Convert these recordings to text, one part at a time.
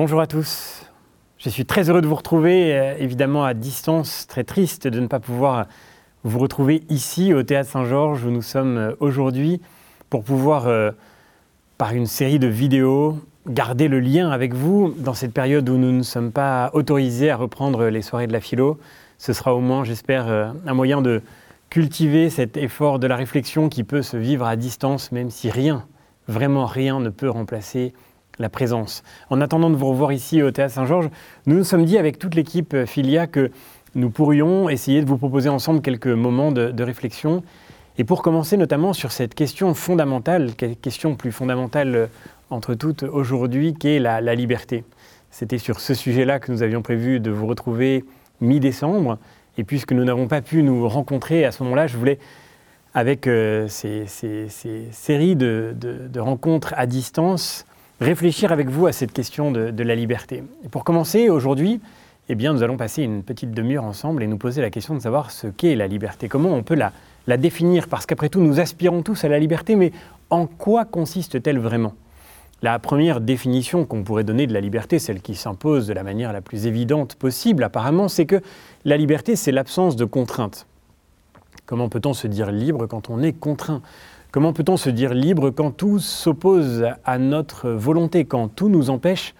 Bonjour à tous. Je suis très heureux de vous retrouver, euh, évidemment à distance, très triste de ne pas pouvoir vous retrouver ici au Théâtre Saint-Georges où nous sommes euh, aujourd'hui pour pouvoir, euh, par une série de vidéos, garder le lien avec vous dans cette période où nous ne sommes pas autorisés à reprendre les soirées de la philo. Ce sera au moins, j'espère, un moyen de cultiver cet effort de la réflexion qui peut se vivre à distance, même si rien, vraiment rien ne peut remplacer la présence. En attendant de vous revoir ici au Théâtre Saint-Georges, nous nous sommes dit avec toute l'équipe euh, Filia que nous pourrions essayer de vous proposer ensemble quelques moments de, réflexion. Et pour commencer notamment sur cette question fondamentale, question plus fondamentale euh, entre toutes aujourd'hui, qu'est la, la liberté. C'était sur ce sujet-là que nous avions prévu de vous retrouver mi-décembre. Et puisque nous n'avons pas pu nous rencontrer à ce moment-là, je voulais, avec euh, ces, séries de, rencontres à distance, réfléchir avec vous à cette question de, la liberté. Pour commencer, aujourd'hui, eh nous allons passer une petite demi-heure ensemble et nous poser la question de savoir ce qu'est la liberté, comment on peut la, la définir, parce qu'après tout, nous aspirons tous à la liberté, mais en quoi consiste-t-elle vraiment? La première définition qu'on pourrait donner de la liberté, celle qui s'impose de la manière la plus évidente possible apparemment, c'est que la liberté, c'est l'absence de contrainte. Comment peut-on se dire libre quand on est contraint? Comment peut-on se dire libre quand tout s'oppose à notre volonté, quand tout nous empêche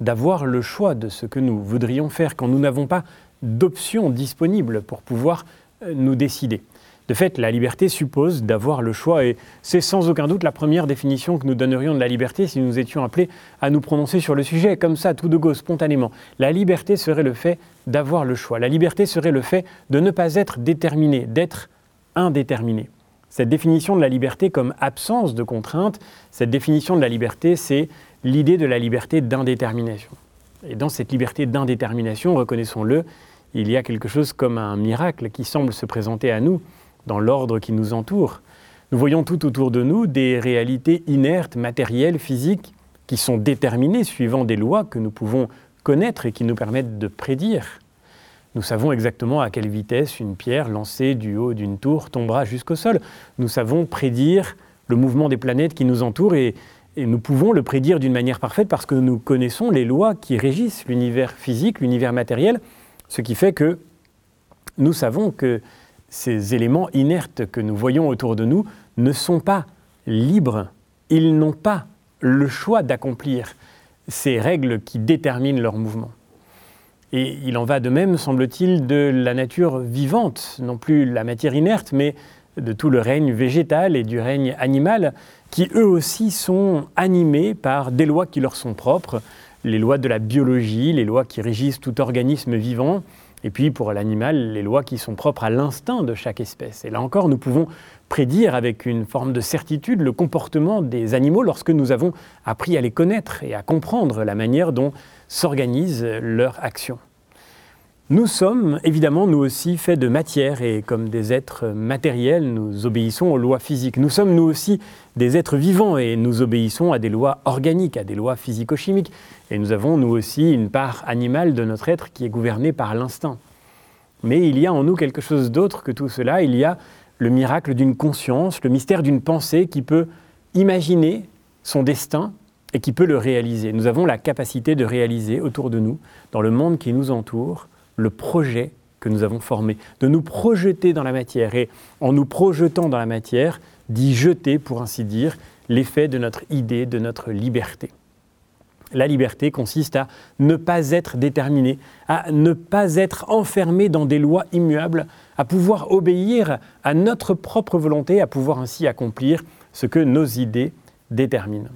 d'avoir le choix de ce que nous voudrions faire, quand nous n'avons pas d'options disponibles pour pouvoir euh, nous décider? De fait, la liberté suppose d'avoir le choix et c'est sans aucun doute la première définition que nous donnerions de la liberté si nous étions appelés à nous prononcer sur le sujet, comme ça, tout de go, spontanément. La liberté serait le fait d'avoir le choix. La liberté serait le fait de ne pas être déterminé, d'être indéterminé. Cette définition de la liberté comme absence de contrainte, cette définition de la liberté, c'est l'idée de la liberté d'indétermination. Et dans cette liberté d'indétermination, reconnaissons-le, il y a quelque chose comme un miracle qui semble se présenter à nous dans l'ordre qui nous entoure. Nous voyons tout autour de nous des réalités inertes, matérielles, physiques, qui sont déterminées suivant des lois que nous pouvons connaître et qui nous permettent de prédire. Nous savons exactement à quelle vitesse une pierre lancée du haut d'une tour tombera jusqu'au sol. Nous savons prédire le mouvement des planètes qui nous entourent et, nous pouvons le prédire d'une manière parfaite parce que nous connaissons les lois qui régissent l'univers physique, l'univers matériel, ce qui fait que nous savons que ces éléments inertes que nous voyons autour de nous ne sont pas libres, ils n'ont pas le choix d'accomplir ces règles qui déterminent leur mouvement. Et il en va de même, semble-t-il, de la nature vivante, non plus la matière inerte, mais de tout le règne végétal et du règne animal, qui eux aussi sont animés par des lois qui leur sont propres, les lois de la biologie, les lois qui régissent tout organisme vivant, et puis pour l'animal, les lois qui sont propres à l'instinct de chaque espèce. Et là encore, nous pouvons prédire avec une forme de certitude le comportement des animaux lorsque nous avons appris à les connaître et à comprendre la manière dont s'organisent leur action. Nous sommes évidemment nous aussi faits de matière et comme des êtres matériels, nous obéissons aux lois physiques. Nous sommes nous aussi des êtres vivants et nous obéissons à des lois organiques, à des lois physico-chimiques. Et nous avons nous aussi une part animale de notre être qui est gouvernée par l'instinct. Mais il y a en nous quelque chose d'autre que tout cela. Il y a le miracle d'une conscience, le mystère d'une pensée qui peut imaginer son destin et qui peut le réaliser. Nous avons la capacité de réaliser autour de nous, dans le monde qui nous entoure, le projet que nous avons formé, de nous projeter dans la matière et en nous projetant dans la matière, d'y jeter, pour ainsi dire, l'effet de notre idée, de notre liberté. La liberté consiste à ne pas être déterminé, à ne pas être enfermé dans des lois immuables, à pouvoir obéir à notre propre volonté, à pouvoir ainsi accomplir ce que nos idées déterminent.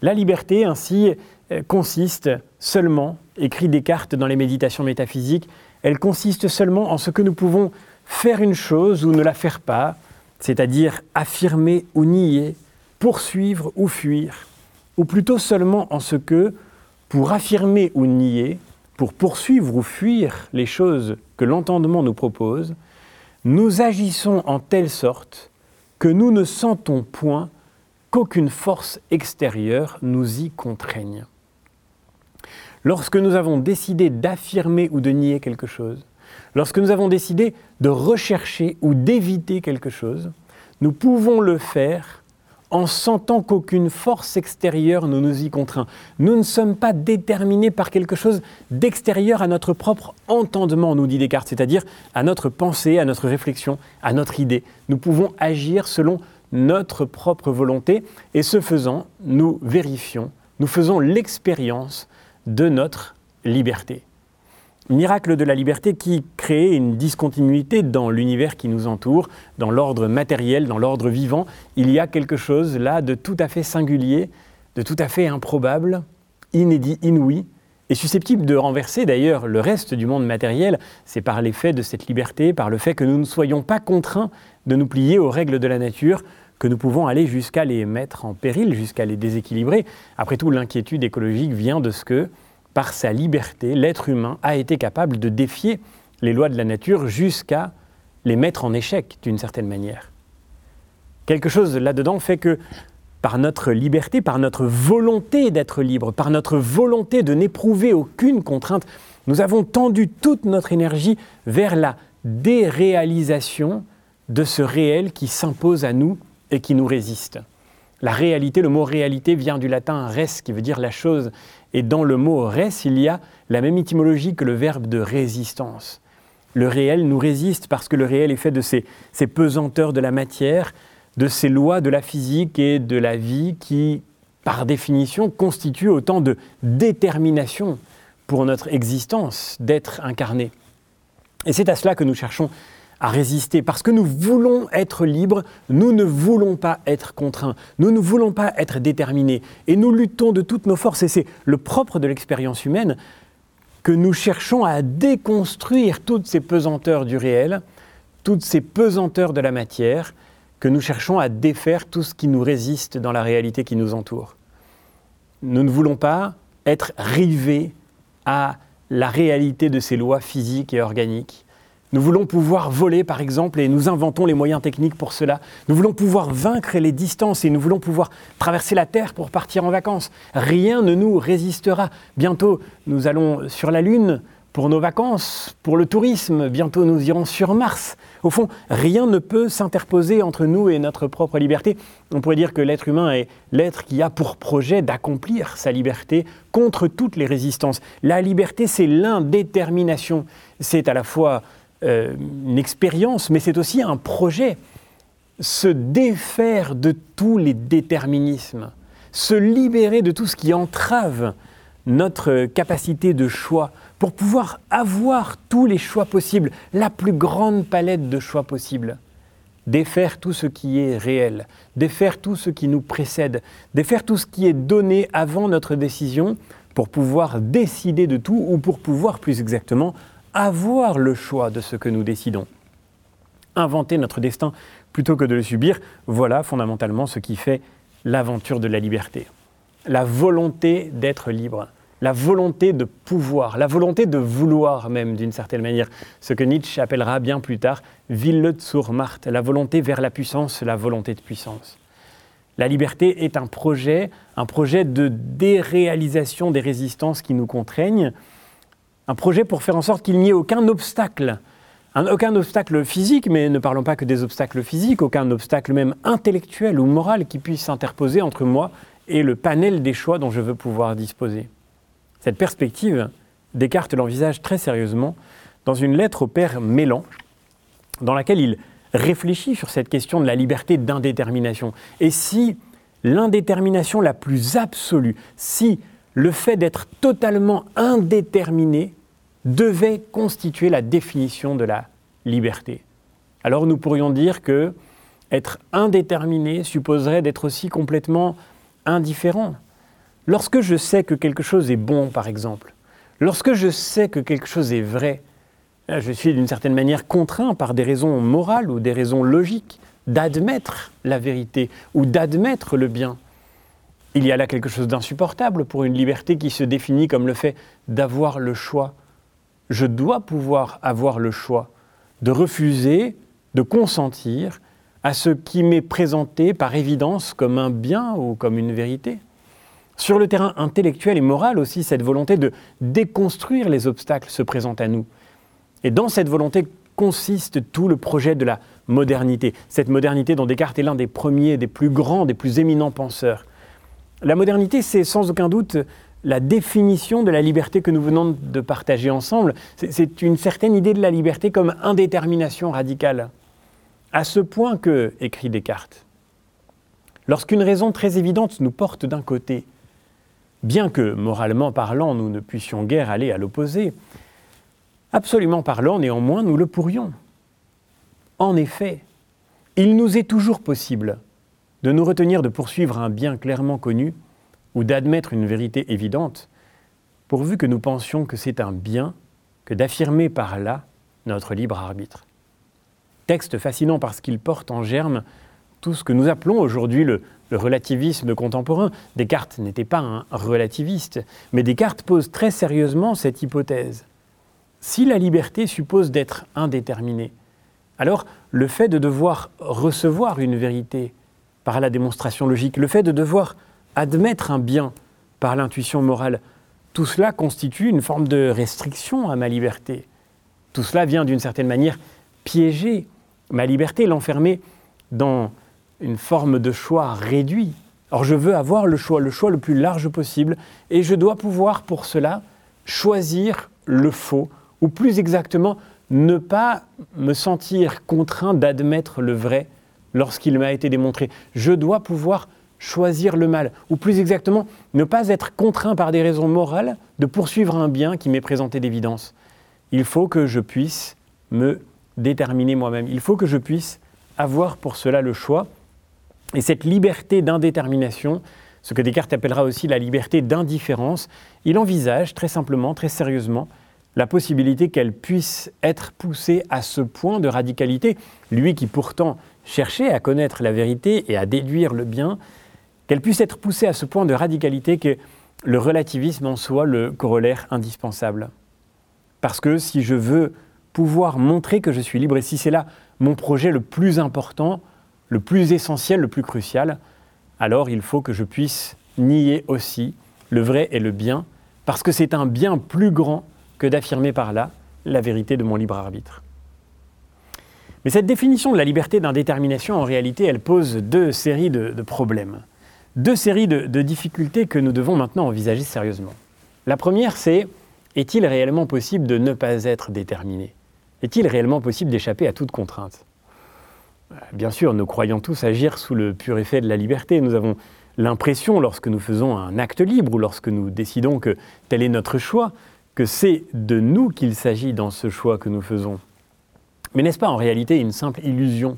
La liberté, ainsi, euh, consiste seulement, écrit Descartes dans les méditations métaphysiques, elle consiste seulement en ce que nous pouvons faire une chose ou ne la faire pas, c'est-à-dire affirmer ou nier, poursuivre ou fuir, ou plutôt seulement en ce que, pour affirmer ou nier, pour poursuivre ou fuir les choses que l'entendement nous propose, nous agissons en telle sorte que nous ne sentons point qu'aucune force extérieure nous y contraigne. Lorsque nous avons décidé d'affirmer ou de nier quelque chose, lorsque nous avons décidé de rechercher ou d'éviter quelque chose, nous pouvons le faire en sentant qu'aucune force extérieure ne nous y contraint. Nous ne sommes pas déterminés par quelque chose d'extérieur à notre propre entendement, nous dit Descartes, c'est-à-dire à notre pensée, à notre réflexion, à notre idée. Nous pouvons agir selon notre propre volonté et ce faisant, nous vérifions, nous faisons l'expérience de notre liberté miracle de la liberté qui crée une discontinuité dans l'univers qui nous entoure, dans l'ordre matériel, dans l'ordre vivant. Il y a quelque chose là de tout à fait singulier, de tout à fait improbable, inédit, inouï, et susceptible de renverser d'ailleurs le reste du monde matériel. C'est par l'effet de cette liberté, par le fait que nous ne soyons pas contraints de nous plier aux règles de la nature, que nous pouvons aller jusqu'à les mettre en péril, jusqu'à les déséquilibrer. Après tout, l'inquiétude écologique vient de ce que par sa liberté, l'être humain a été capable de défier les lois de la nature jusqu'à les mettre en échec d'une certaine manière. Quelque chose là-dedans fait que par notre liberté, par notre volonté d'être libre, par notre volonté de n'éprouver aucune contrainte, nous avons tendu toute notre énergie vers la déréalisation de ce réel qui s'impose à nous et qui nous résiste. La réalité, le mot réalité vient du latin res, qui veut dire la chose. Et dans le mot res, il y a la même étymologie que le verbe de résistance. Le réel nous résiste parce que le réel est fait de ces, ces pesanteurs de la matière, de ces lois de la physique et de la vie qui, par définition, constituent autant de détermination pour notre existence d'être incarné. Et c'est à cela que nous cherchons à résister, parce que nous voulons être libres, nous ne voulons pas être contraints, nous ne voulons pas être déterminés, et nous luttons de toutes nos forces, et c'est le propre de l'expérience humaine, que nous cherchons à déconstruire toutes ces pesanteurs du réel, toutes ces pesanteurs de la matière, que nous cherchons à défaire tout ce qui nous résiste dans la réalité qui nous entoure. Nous ne voulons pas être rivés à la réalité de ces lois physiques et organiques, nous voulons pouvoir voler, par exemple, et nous inventons les moyens techniques pour cela. Nous voulons pouvoir vaincre les distances et nous voulons pouvoir traverser la Terre pour partir en vacances. Rien ne nous résistera. Bientôt, nous allons sur la Lune pour nos vacances, pour le tourisme. Bientôt, nous irons sur Mars. Au fond, rien ne peut s'interposer entre nous et notre propre liberté. On pourrait dire que l'être humain est l'être qui a pour projet d'accomplir sa liberté contre toutes les résistances. La liberté, c'est l'indétermination. C'est à la fois euh, une expérience, mais c'est aussi un projet. Se défaire de tous les déterminismes, se libérer de tout ce qui entrave notre capacité de choix pour pouvoir avoir tous les choix possibles, la plus grande palette de choix possibles. Défaire tout ce qui est réel, défaire tout ce qui nous précède, défaire tout ce qui est donné avant notre décision pour pouvoir décider de tout ou pour pouvoir plus exactement avoir le choix de ce que nous décidons. Inventer notre destin plutôt que de le subir, voilà fondamentalement ce qui fait l'aventure de la liberté. La volonté d'être libre, la volonté de pouvoir, la volonté de vouloir même d'une certaine manière, ce que Nietzsche appellera bien plus tard Wille zur Macht, la volonté vers la puissance, la volonté de puissance. La liberté est un projet, un projet de déréalisation des résistances qui nous contraignent, un projet pour faire en sorte qu'il n'y ait aucun obstacle. aucun obstacle physique, mais ne parlons pas que des obstacles physiques, aucun obstacle même intellectuel ou moral qui puisse s'interposer entre moi et le panel des choix dont je veux pouvoir disposer. Cette perspective, Descartes l'envisage très sérieusement dans une lettre au père Mélan, dans laquelle il réfléchit sur cette question de la liberté d'indétermination. Et si l'indétermination la plus absolue, si le fait d'être totalement indéterminé devait constituer la définition de la liberté. Alors nous pourrions dire que être indéterminé supposerait d'être aussi complètement indifférent. Lorsque je sais que quelque chose est bon, par exemple, lorsque je sais que quelque chose est vrai, je suis d'une certaine manière contraint par des raisons morales ou des raisons logiques d'admettre la vérité ou d'admettre le bien. Il y a là quelque chose d'insupportable pour une liberté qui se définit comme le fait d'avoir le choix je dois pouvoir avoir le choix de refuser, de consentir à ce qui m'est présenté par évidence comme un bien ou comme une vérité. Sur le terrain intellectuel et moral aussi, cette volonté de déconstruire les obstacles se présente à nous. Et dans cette volonté consiste tout le projet de la modernité. Cette modernité dont Descartes est l'un des premiers, des plus grands, des plus éminents penseurs. La modernité, c'est sans aucun doute la définition de la liberté que nous venons de partager ensemble. C'est une certaine idée de la liberté comme indétermination radicale. À ce point que, écrit Descartes, lorsqu'une raison très évidente nous porte d'un côté, bien que moralement parlant nous ne puissions guère aller à l'opposé, absolument parlant néanmoins nous le pourrions. En effet, il nous est toujours possible de nous retenir de poursuivre un bien clairement connu ou d'admettre une vérité évidente, pourvu que nous pensions que c'est un bien que d'affirmer par là notre libre arbitre. Texte fascinant parce qu'il porte en germe tout ce que nous appelons aujourd'hui le, relativisme contemporain. Descartes n'était pas un relativiste, mais Descartes pose très sérieusement cette hypothèse. Si la liberté suppose d'être indéterminée, alors le fait de devoir recevoir une vérité par la démonstration logique, le fait de devoir admettre un bien par l'intuition morale, tout cela constitue une forme de restriction à ma liberté. Tout cela vient d'une certaine manière piéger ma liberté, l'enfermer dans une forme de choix réduit. Or, je veux avoir le choix, le choix le plus large possible, et je dois pouvoir pour cela choisir le faux, ou plus exactement, ne pas me sentir contraint d'admettre le vrai lorsqu'il m'a été démontré. Je dois pouvoir choisir le mal, ou plus exactement, ne pas être contraint par des raisons morales de poursuivre un bien qui m'est présenté d'évidence. Il faut que je puisse me déterminer moi-même. Il faut que je puisse avoir pour cela le choix. Et cette liberté d'indétermination, ce que Descartes appellera aussi la liberté d'indifférence, il envisage très simplement, très sérieusement, la possibilité qu'elle puisse être poussée à ce point de radicalité, lui qui pourtant cherchait à connaître la vérité et à déduire le bien, qu'elle puisse être poussée à ce point de radicalité que le relativisme en soit le corollaire indispensable. Parce que si je veux pouvoir montrer que je suis libre, et si c'est là mon projet le plus important, le plus essentiel, le plus crucial, alors il faut que je puisse nier aussi le vrai et le bien, parce que c'est un bien plus grand que d'affirmer par là la vérité de mon libre arbitre. Mais cette définition de la liberté d'indétermination, en réalité, elle pose deux séries de, problèmes deux séries de, difficultés que nous devons maintenant envisager sérieusement. La première, c'est est-il réellement possible de ne pas être déterminé? Est-il réellement possible d'échapper à toute contrainte? Bien sûr, nous croyons tous agir sous le pur effet de la liberté. Nous avons l'impression, lorsque nous faisons un acte libre ou lorsque nous décidons que tel est notre choix, que c'est de nous qu'il s'agit dans ce choix que nous faisons. Mais n'est-ce pas en réalité une simple illusion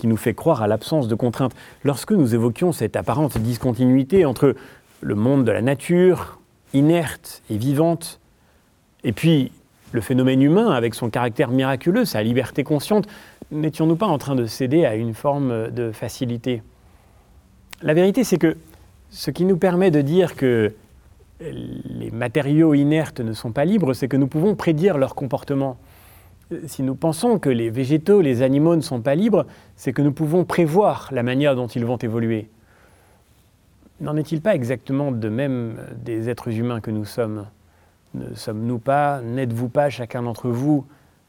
qui nous fait croire à l'absence de contraintes. Lorsque nous évoquions cette apparente discontinuité entre le monde de la nature, inerte et vivante, et puis le phénomène humain avec son caractère miraculeux, sa liberté consciente, n'étions-nous pas en train de céder à une forme de facilité? La vérité, c'est que ce qui nous permet de dire que les matériaux inertes ne sont pas libres, c'est que nous pouvons prédire leur comportement si nous pensons que les végétaux, les animaux ne sont pas libres, c'est que nous pouvons prévoir la manière dont ils vont évoluer. N'en est-il pas exactement de même des êtres humains que nous sommes? Ne sommes-nous pas, n'êtes-vous pas chacun d'entre vous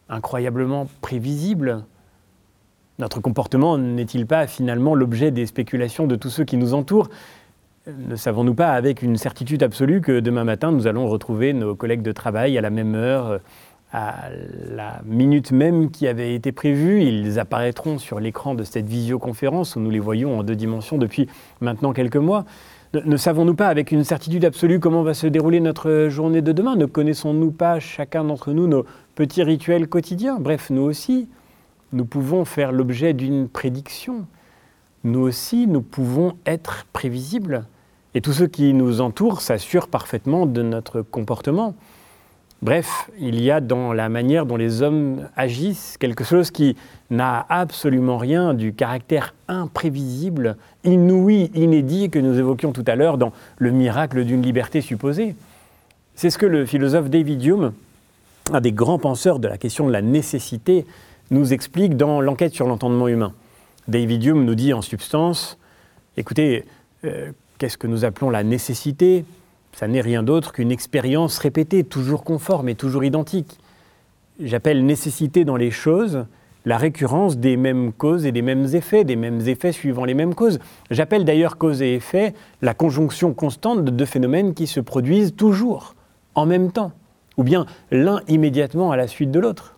incroyablement prévisibles Notre comportement n'est-il pas finalement l'objet des spéculations de tous ceux qui nous entourent? Ne savons-nous pas avec une certitude absolue que demain matin, nous allons retrouver nos collègues de travail à la même heure, à la minute même qui avait été prévue. Ils apparaîtront sur l'écran de cette visioconférence où nous les voyons en deux dimensions depuis maintenant quelques mois. Ne, savons-nous pas avec une certitude absolue comment va se dérouler notre journée de demain? Ne connaissons-nous pas chacun d'entre nous nos petits rituels quotidiens? Bref, nous aussi, nous pouvons faire l'objet d'une prédiction. Nous aussi, nous pouvons être prévisibles. Et tous ceux qui nous entourent s'assurent parfaitement de notre comportement. Bref, il y a dans la manière dont les hommes agissent quelque chose qui n'a absolument rien du caractère imprévisible, inouï, inédit que nous évoquions tout à l'heure dans le miracle d'une liberté supposée. C'est ce que le philosophe David Hume, un des grands penseurs de la question de la nécessité, nous explique dans l'enquête sur l'entendement humain. David Hume nous dit en substance, écoutez, euh, qu'est-ce que nous appelons la nécessité? Ça n'est rien d'autre qu'une expérience répétée, toujours conforme et toujours identique. J'appelle nécessité dans les choses la récurrence des mêmes causes et des mêmes effets, des mêmes effets suivant les mêmes causes. J'appelle d'ailleurs cause et effet la conjonction constante de deux phénomènes qui se produisent toujours, en même temps, ou bien l'un immédiatement à la suite de l'autre.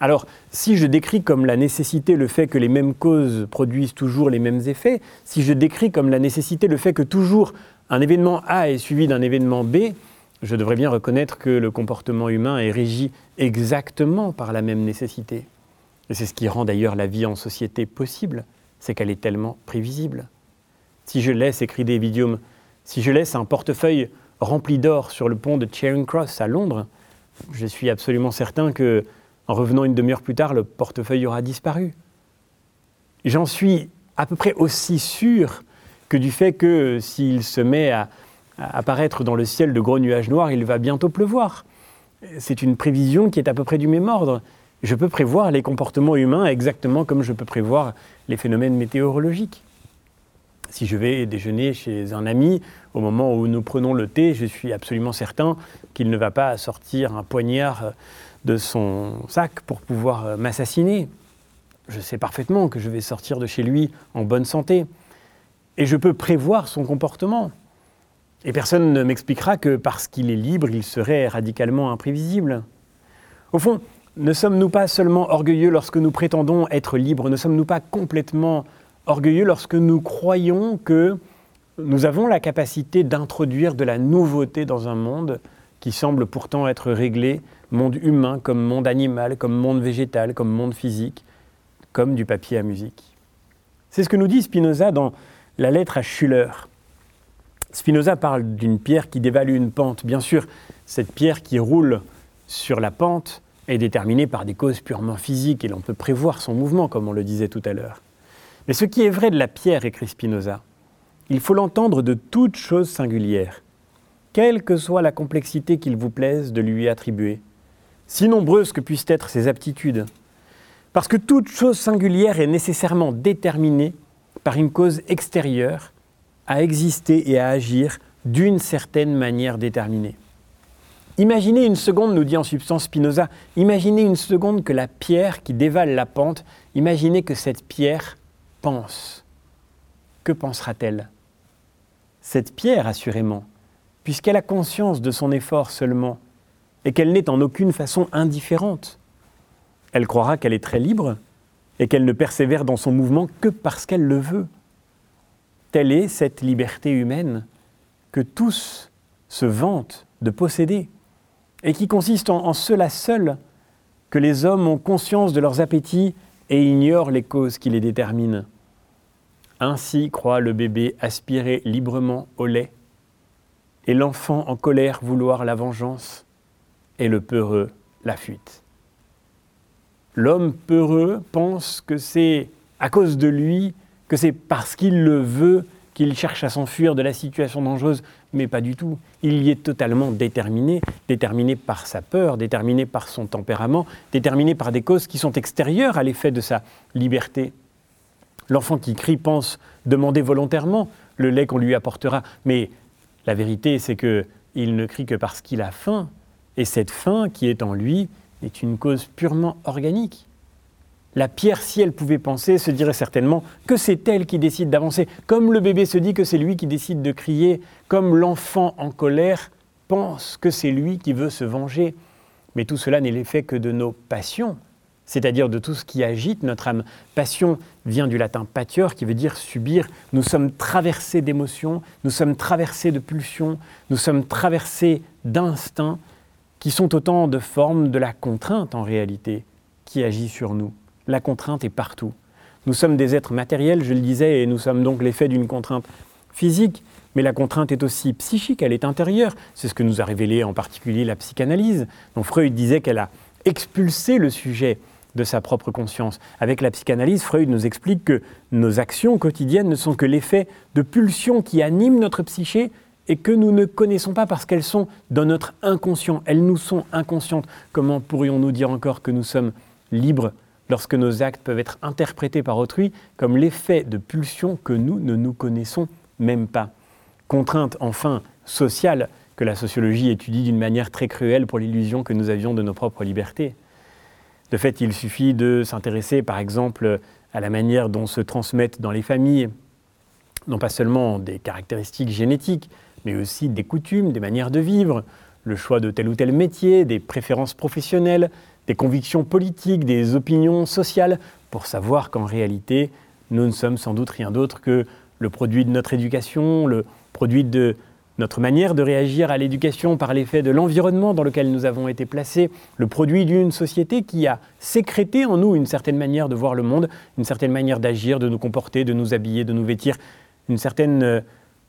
Alors, si je décris comme la nécessité le fait que les mêmes causes produisent toujours les mêmes effets, si je décris comme la nécessité le fait que toujours un événement A est suivi d'un événement B, je devrais bien reconnaître que le comportement humain est régi exactement par la même nécessité. Et c'est ce qui rend d'ailleurs la vie en société possible, c'est qu'elle est tellement prévisible. Si je laisse, écrit David Hume, si je laisse un portefeuille rempli d'or sur le pont de Charing Cross à Londres, je suis absolument certain que en revenant une demi-heure plus tard, le portefeuille aura disparu. J'en suis à peu près aussi sûr que du fait que s'il se met à, apparaître dans le ciel de gros nuages noirs, il va bientôt pleuvoir. C'est une prévision qui est à peu près du même ordre. Je peux prévoir les comportements humains exactement comme je peux prévoir les phénomènes météorologiques. Si je vais déjeuner chez un ami, au moment où nous prenons le thé, je suis absolument certain qu'il ne va pas sortir un poignard de son sac pour pouvoir euh, m'assassiner. Je sais parfaitement que je vais sortir de chez lui en bonne santé. Et je peux prévoir son comportement. Et personne ne m'expliquera que parce qu'il est libre, il serait radicalement imprévisible. Au fond, ne sommes-nous pas seulement orgueilleux lorsque nous prétendons être libres, ne sommes-nous pas complètement orgueilleux lorsque nous croyons que nous avons la capacité d'introduire de la nouveauté dans un monde qui semble pourtant être réglé monde humain comme monde animal, comme monde végétal, comme monde physique, comme du papier à musique. C'est ce que nous dit Spinoza dans la lettre à Schuller. Spinoza parle d'une pierre qui dévalue une pente. Bien sûr, cette pierre qui roule sur la pente est déterminée par des causes purement physiques et l'on peut prévoir son mouvement, comme on le disait tout à l'heure. Mais ce qui est vrai de la pierre, écrit Spinoza, il faut l'entendre de toute chose singulière, quelle que soit la complexité qu'il vous plaise de lui attribuer si nombreuses que puissent être ses aptitudes. Parce que toute chose singulière est nécessairement déterminée par une cause extérieure à exister et à agir d'une certaine manière déterminée. Imaginez une seconde, nous dit en substance Spinoza, imaginez une seconde que la pierre qui dévale la pente, imaginez que cette pierre pense. Que pensera-t-elle? Cette pierre, assurément, puisqu'elle a conscience de son effort seulement, et qu'elle n'est en aucune façon indifférente. Elle croira qu'elle est très libre et qu'elle ne persévère dans son mouvement que parce qu'elle le veut. Telle est cette liberté humaine que tous se vantent de posséder et qui consiste en, cela seul que les hommes ont conscience de leurs appétits et ignorent les causes qui les déterminent. Ainsi croit le bébé aspirer librement au lait et l'enfant en colère vouloir la vengeance et le peureux la fuite. L'homme peureux pense que c'est à cause de lui, que c'est parce qu'il le veut qu'il cherche à s'enfuir de la situation dangereuse, mais pas du tout. Il y est totalement déterminé, déterminé par sa peur, déterminé par son tempérament, déterminé par des causes qui sont extérieures à l'effet de sa liberté. L'enfant qui crie pense demander volontairement le lait qu'on lui apportera, mais la vérité c'est que il ne crie que parce qu'il a faim, et cette faim qui est en lui est une cause purement organique. La pierre, si elle pouvait penser, se dirait certainement que c'est elle qui décide d'avancer, comme le bébé se dit que c'est lui qui décide de crier, comme l'enfant en colère pense que c'est lui qui veut se venger. Mais tout cela n'est l'effet que de nos passions, c'est-à-dire de tout ce qui agite notre âme. Passion vient du latin patior, qui veut dire subir. Nous sommes traversés d'émotions, nous sommes traversés de pulsions, nous sommes traversés d'instincts, qui sont autant de formes de la contrainte en réalité qui agit sur nous. La contrainte est partout. Nous sommes des êtres matériels, je le disais, et nous sommes donc l'effet d'une contrainte physique, mais la contrainte est aussi psychique, elle est intérieure. C'est ce que nous a révélé en particulier la psychanalyse, dont Freud disait qu'elle a expulsé le sujet de sa propre conscience. Avec la psychanalyse, Freud nous explique que nos actions quotidiennes ne sont que l'effet de pulsions qui animent notre psyché et que nous ne connaissons pas parce qu'elles sont dans notre inconscient. Elles nous sont inconscientes. Comment pourrions-nous dire encore que nous sommes libres lorsque nos actes peuvent être interprétés par autrui comme l'effet de pulsions que nous ne nous connaissons même pas? Contrainte enfin sociale que la sociologie étudie d'une manière très cruelle pour l'illusion que nous avions de nos propres libertés. De fait, il suffit de s'intéresser par exemple à la manière dont se transmettent dans les familles, non pas seulement des caractéristiques génétiques, mais aussi des coutumes, des manières de vivre, le choix de tel ou tel métier, des préférences professionnelles, des convictions politiques, des opinions sociales, pour savoir qu'en réalité, nous ne sommes sans doute rien d'autre que le produit de notre éducation, le produit de notre manière de réagir à l'éducation par l'effet de l'environnement dans lequel nous avons été placés, le produit d'une société qui a sécrété en nous une certaine manière de voir le monde, une certaine manière d'agir, de nous comporter, de nous habiller, de nous vêtir, une certaine euh,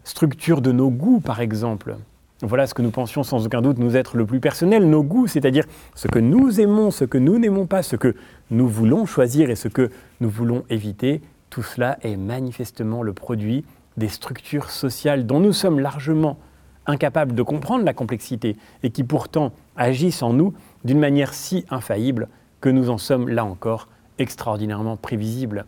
structure de nos goûts par exemple. Voilà ce que nous pensions sans aucun doute nous être le plus personnel, nos goûts, c'est-à-dire ce que nous aimons, ce que nous n'aimons pas, ce que nous voulons choisir et ce que nous voulons éviter, tout cela est manifestement le produit des structures sociales dont nous sommes largement incapables de comprendre la complexité et qui pourtant agissent en nous d'une manière si infaillible que nous en sommes là encore extraordinairement prévisibles.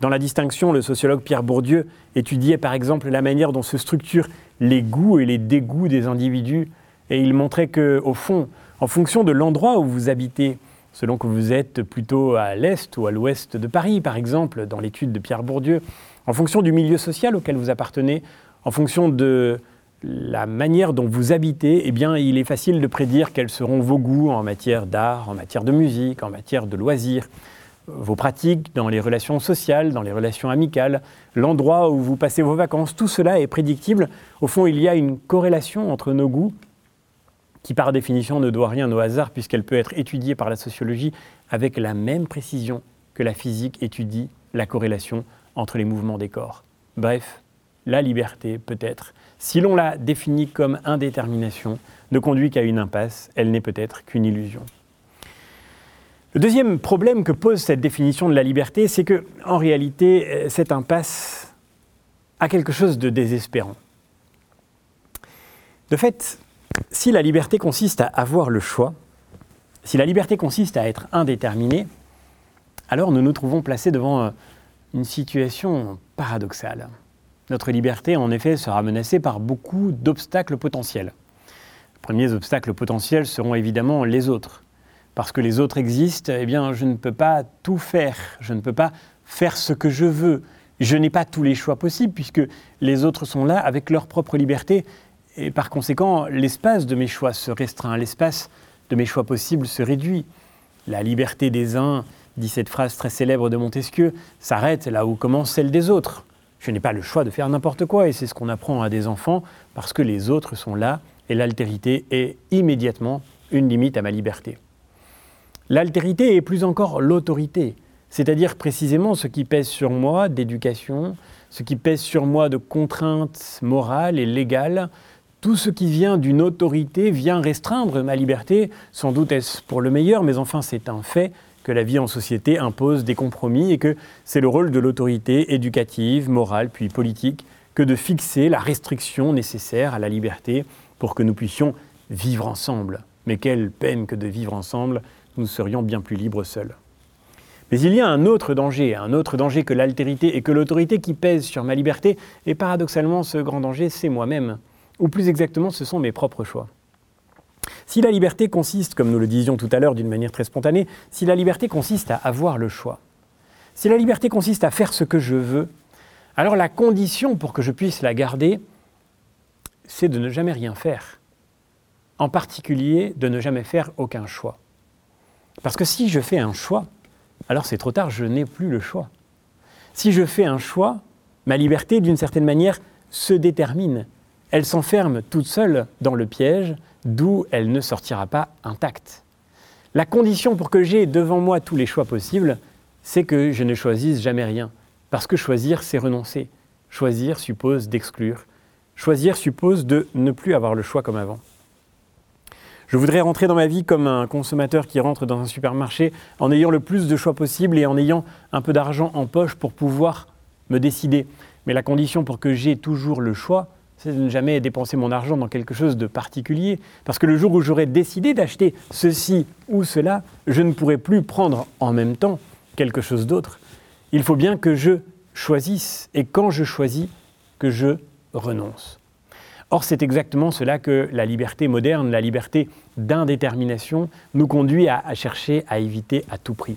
Dans la distinction, le sociologue Pierre Bourdieu étudiait par exemple la manière dont se structurent les goûts et les dégoûts des individus. Et il montrait que, au fond, en fonction de l'endroit où vous habitez, selon que vous êtes plutôt à l'est ou à l'ouest de Paris, par exemple, dans l'étude de Pierre Bourdieu, en fonction du milieu social auquel vous appartenez, en fonction de la manière dont vous habitez, eh bien, il est facile de prédire quels seront vos goûts en matière d'art, en matière de musique, en matière de loisirs, vos pratiques dans les relations sociales, dans les relations amicales, l'endroit où vous passez vos vacances. Tout cela est prédictible. Au fond, il y a une corrélation entre nos goûts qui par définition ne doit rien au hasard puisqu'elle peut être étudiée par la sociologie avec la même précision que la physique étudie la corrélation entre les mouvements des corps. Bref, la liberté, peut-être, si l'on la définit comme indétermination, ne conduit qu'à une impasse, elle n'est peut-être qu'une illusion. Le deuxième problème que pose cette définition de la liberté, c'est que, en réalité, euh, cette impasse a quelque chose de désespérant. De fait, si la liberté consiste à avoir le choix, si la liberté consiste à être indéterminé, alors nous nous trouvons placés devant euh, une situation paradoxale. Notre liberté, en effet, sera menacée par beaucoup d'obstacles potentiels. Les premiers obstacles potentiels seront évidemment les autres. Parce que les autres existent, eh bien, je ne peux pas tout faire. Je ne peux pas faire ce que je veux. Je n'ai pas tous les choix possibles puisque les autres sont là avec leur propre liberté et par conséquent, l'espace de mes choix se restreint, l'espace de mes choix possibles se réduit. La liberté des uns, dit cette phrase très célèbre de Montesquieu, s'arrête là où commence celle des autres. Je n'ai pas le choix de faire n'importe quoi, et c'est ce qu'on apprend à des enfants, parce que les autres sont là, et l'altérité est immédiatement une limite à ma liberté. L'altérité est plus encore l'autorité, c'est-à-dire précisément ce qui pèse sur moi d'éducation, ce qui pèse sur moi de contraintes morales et légales, tout ce qui vient d'une autorité vient restreindre ma liberté. Sans doute est-ce pour le meilleur, mais enfin c'est un fait que la vie en société impose des compromis et que c'est le rôle de l'autorité éducative, morale, puis politique, que de fixer la restriction nécessaire à la liberté pour que nous puissions vivre ensemble. Mais quelle peine que de vivre ensemble, nous serions bien plus libres seuls. Mais il y a un autre danger, un autre danger que l'altérité et que l'autorité qui pèse sur ma liberté, et paradoxalement ce grand danger, c'est moi-même ou plus exactement ce sont mes propres choix. Si la liberté consiste, comme nous le disions tout à l'heure d'une manière très spontanée, si la liberté consiste à avoir le choix, si la liberté consiste à faire ce que je veux, alors la condition pour que je puisse la garder, c'est de ne jamais rien faire. En particulier, de ne jamais faire aucun choix. Parce que si je fais un choix, alors c'est trop tard, je n'ai plus le choix. Si je fais un choix, ma liberté, d'une certaine manière, se détermine elle s'enferme toute seule dans le piège d'où elle ne sortira pas intacte. La condition pour que j'ai devant moi tous les choix possibles, c'est que je ne choisisse jamais rien. Parce que choisir, c'est renoncer. Choisir suppose d'exclure. Choisir suppose de ne plus avoir le choix comme avant. Je voudrais rentrer dans ma vie comme un consommateur qui rentre dans un supermarché en ayant le plus de choix possible et en ayant un peu d'argent en poche pour pouvoir me décider. Mais la condition pour que j'ai toujours le choix, c'est de ne jamais dépenser mon argent dans quelque chose de particulier. Parce que le jour où j'aurais décidé d'acheter ceci ou cela, je ne pourrais plus prendre en même temps quelque chose d'autre. Il faut bien que je choisisse, et quand je choisis, que je renonce. Or, c'est exactement cela que la liberté moderne, la liberté d'indétermination, nous conduit à, chercher à éviter à tout prix.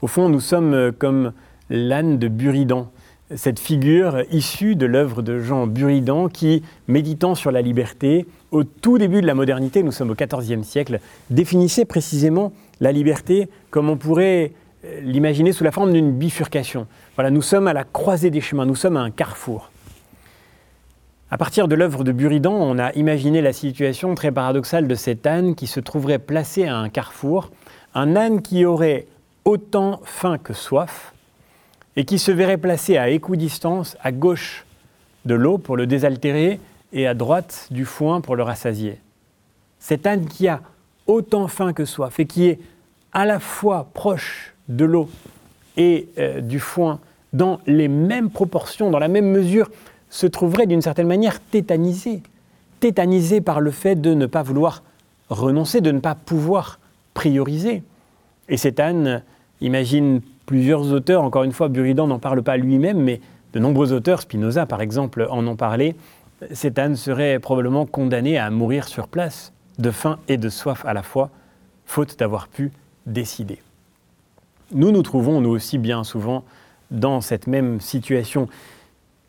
Au fond, nous sommes euh, comme l'âne de Buridan, cette figure issue de l'œuvre de Jean Buridan qui, méditant sur la liberté, au tout début de la modernité, nous sommes au XIVe siècle, définissait précisément la liberté comme on pourrait euh, l'imaginer sous la forme d'une bifurcation. Voilà, nous sommes à la croisée des chemins, nous sommes à un carrefour. À partir de l'œuvre de Buridan, on a imaginé la situation très paradoxale de cet âne qui se trouverait placé à un carrefour, un âne qui aurait autant faim que soif, et qui se verrait placé à équidistance à gauche de l'eau pour le désaltérer et à droite du foin pour le rassasier. Cet âne qui a autant faim que soif et qui est à la fois proche de l'eau et euh, du foin dans les mêmes proportions, dans la même mesure, se trouverait d'une certaine manière tétanisé. Tétanisé par le fait de ne pas vouloir renoncer, de ne pas pouvoir prioriser. Et cet âne imagine plusieurs auteurs, encore une fois, Buridan n'en parle pas lui-même, mais de nombreux auteurs, Spinoza par exemple, en ont parlé, cet âne serait probablement condamné à mourir sur place, de faim et de soif à la fois, faute d'avoir pu décider. Nous nous trouvons, nous aussi, bien souvent, dans cette même situation,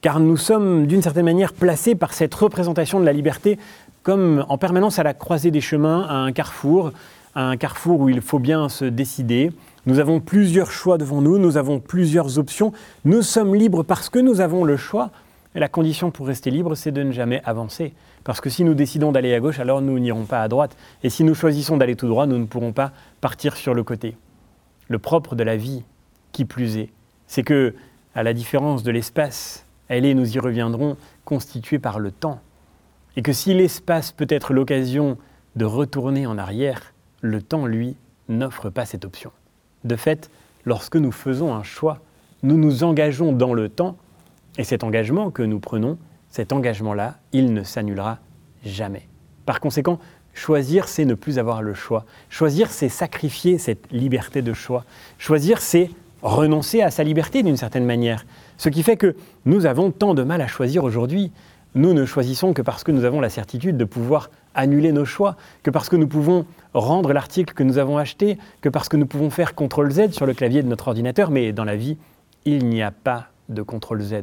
car nous sommes d'une certaine manière placés par cette représentation de la liberté comme en permanence à la croisée des chemins, à un carrefour, à un carrefour où il faut bien se décider, nous avons plusieurs choix devant nous, nous avons plusieurs options. Nous sommes libres parce que nous avons le choix. La condition pour rester libre, c'est de ne jamais avancer. Parce que si nous décidons d'aller à gauche, alors nous n'irons pas à droite. Et si nous choisissons d'aller tout droit, nous ne pourrons pas partir sur le côté. Le propre de la vie, qui plus est, c'est que, à la différence de l'espace, elle est, nous y reviendrons, constituée par le temps. Et que si l'espace peut être l'occasion de retourner en arrière, le temps, lui, n'offre pas cette option. De fait, lorsque nous faisons un choix, nous nous engageons dans le temps, et cet engagement que nous prenons, cet engagement-là, il ne s'annulera jamais. Par conséquent, choisir, c'est ne plus avoir le choix. Choisir, c'est sacrifier cette liberté de choix. Choisir, c'est renoncer à sa liberté d'une certaine manière. Ce qui fait que nous avons tant de mal à choisir aujourd'hui. Nous ne choisissons que parce que nous avons la certitude de pouvoir annuler nos choix, que parce que nous pouvons rendre l'article que nous avons acheté, que parce que nous pouvons faire CTRL Z sur le clavier de notre ordinateur, mais dans la vie, il n'y a pas de CTRL Z.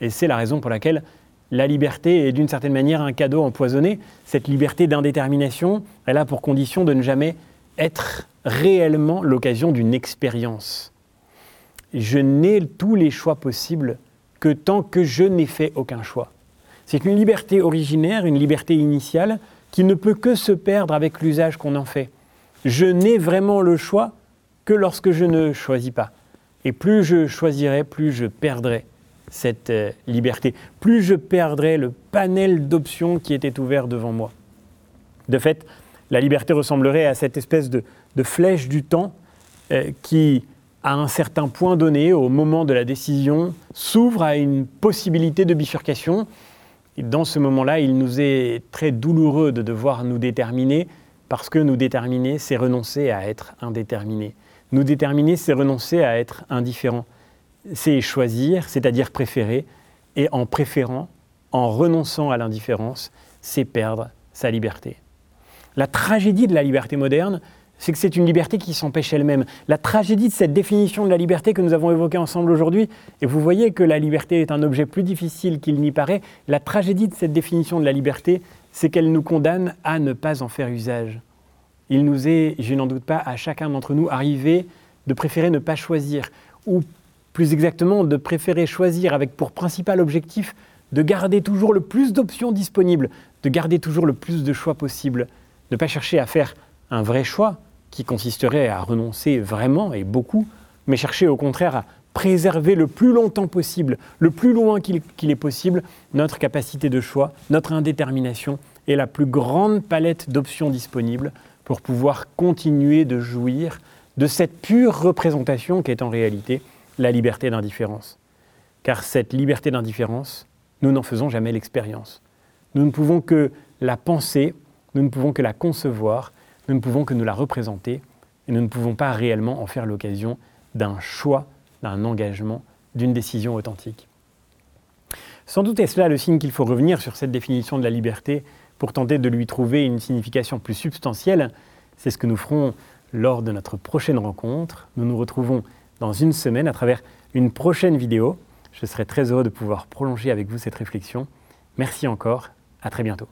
Et c'est la raison pour laquelle la liberté est d'une certaine manière un cadeau empoisonné. Cette liberté d'indétermination, elle a pour condition de ne jamais être réellement l'occasion d'une expérience. Je n'ai tous les choix possibles que tant que je n'ai fait aucun choix. C'est une liberté originaire, une liberté initiale, qui ne peut que se perdre avec l'usage qu'on en fait. Je n'ai vraiment le choix que lorsque je ne choisis pas. Et plus je choisirai, plus je perdrai cette euh, liberté, plus je perdrai le panel d'options qui était ouvert devant moi. De fait, la liberté ressemblerait à cette espèce de, flèche du temps euh, qui, à un certain point donné, au moment de la décision, s'ouvre à une possibilité de bifurcation dans ce moment-là, il nous est très douloureux de devoir nous déterminer, parce que nous déterminer, c'est renoncer à être indéterminé. Nous déterminer, c'est renoncer à être indifférent. C'est choisir, c'est-à-dire préférer, et en préférant, en renonçant à l'indifférence, c'est perdre sa liberté. La tragédie de la liberté moderne, c'est que c'est une liberté qui s'empêche elle-même. La tragédie de cette définition de la liberté que nous avons évoquée ensemble aujourd'hui, et vous voyez que la liberté est un objet plus difficile qu'il n'y paraît, la tragédie de cette définition de la liberté, c'est qu'elle nous condamne à ne pas en faire usage. Il nous est, je n'en doute pas, à chacun d'entre nous arrivé de préférer ne pas choisir, ou plus exactement de préférer choisir avec pour principal objectif de garder toujours le plus d'options disponibles, de garder toujours le plus de choix possible, ne pas chercher à faire un vrai choix, qui consisterait à renoncer vraiment et beaucoup, mais chercher au contraire à préserver le plus longtemps possible, le plus loin qu'il est possible, notre capacité de choix, notre indétermination et la plus grande palette d'options disponibles pour pouvoir continuer de jouir de cette pure représentation qu'est en réalité la liberté d'indifférence. Car cette liberté d'indifférence, nous n'en faisons jamais l'expérience. Nous ne pouvons que la penser, nous ne pouvons que la concevoir, nous ne pouvons que nous la représenter et nous ne pouvons pas réellement en faire l'occasion d'un choix, d'un engagement, d'une décision authentique. Sans doute est-ce là le signe qu'il faut revenir sur cette définition de la liberté pour tenter de lui trouver une signification plus substantielle. C'est ce que nous ferons lors de notre prochaine rencontre. Nous nous retrouvons dans une semaine à travers une prochaine vidéo. Je serai très heureux de pouvoir prolonger avec vous cette réflexion. Merci encore, à très bientôt.